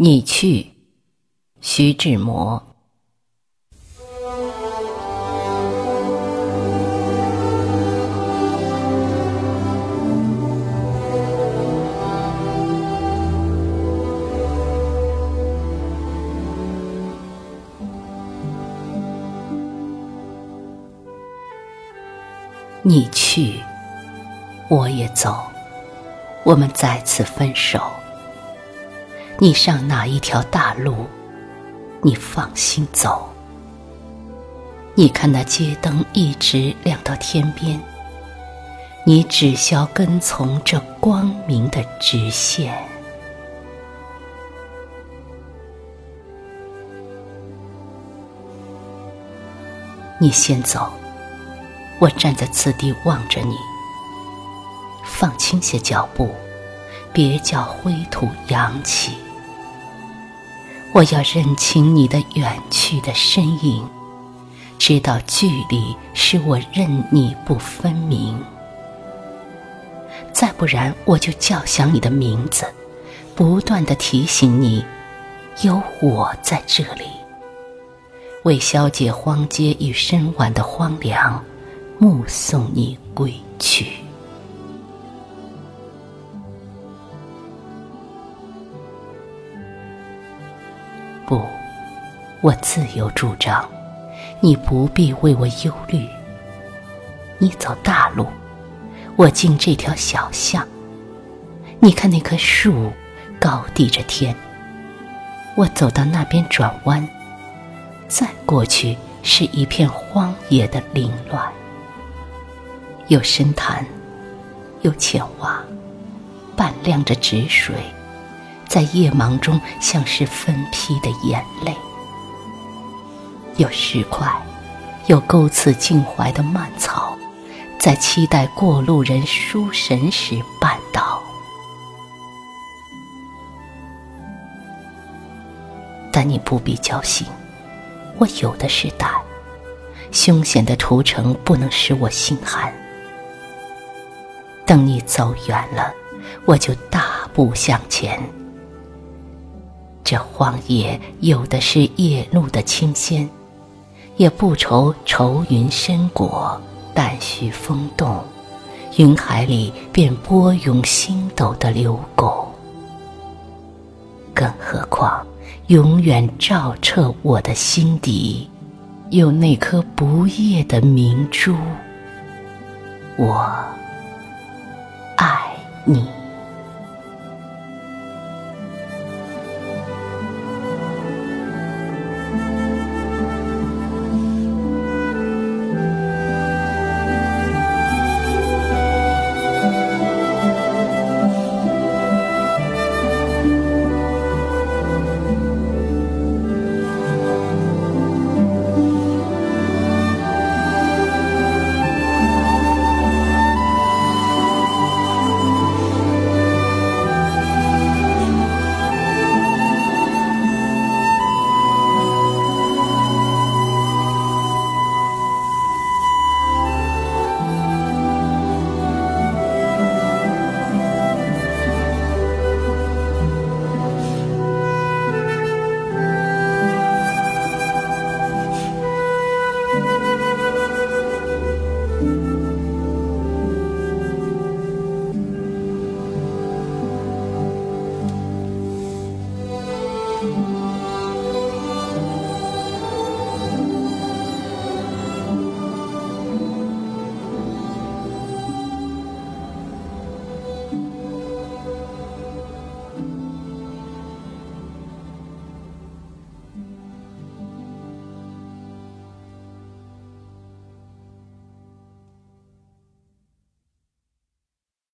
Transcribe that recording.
你去，徐志摩。你去，我也走，我们再次分手。你上哪一条大路？你放心走。你看那街灯一直亮到天边，你只消跟从这光明的直线。你先走，我站在此地望着你。放轻些脚步，别叫灰土扬起。我要认清你的远去的身影，知道距离使我认你不分明。再不然，我就叫响你的名字，不断的提醒你，有我在这里，为消解荒街与深晚的荒凉，目送你归去。不，我自有主张，你不必为我忧虑。你走大路，我进这条小巷。你看那棵树高低着天，我走到那边转弯，再过去是一片荒野的凌乱，有深潭，有浅洼，半亮着止水。在夜茫中，像是分批的眼泪；有石块，有勾刺襟怀的蔓草，在期待过路人书神时绊倒。但你不必焦心，我有的是胆。凶险的屠城不能使我心寒。等你走远了，我就大步向前。这荒野有的是夜露的清鲜，也不愁愁云深裹，旦虚风动，云海里便波涌星斗的流拱。更何况，永远照彻我的心底，有那颗不夜的明珠。我爱你。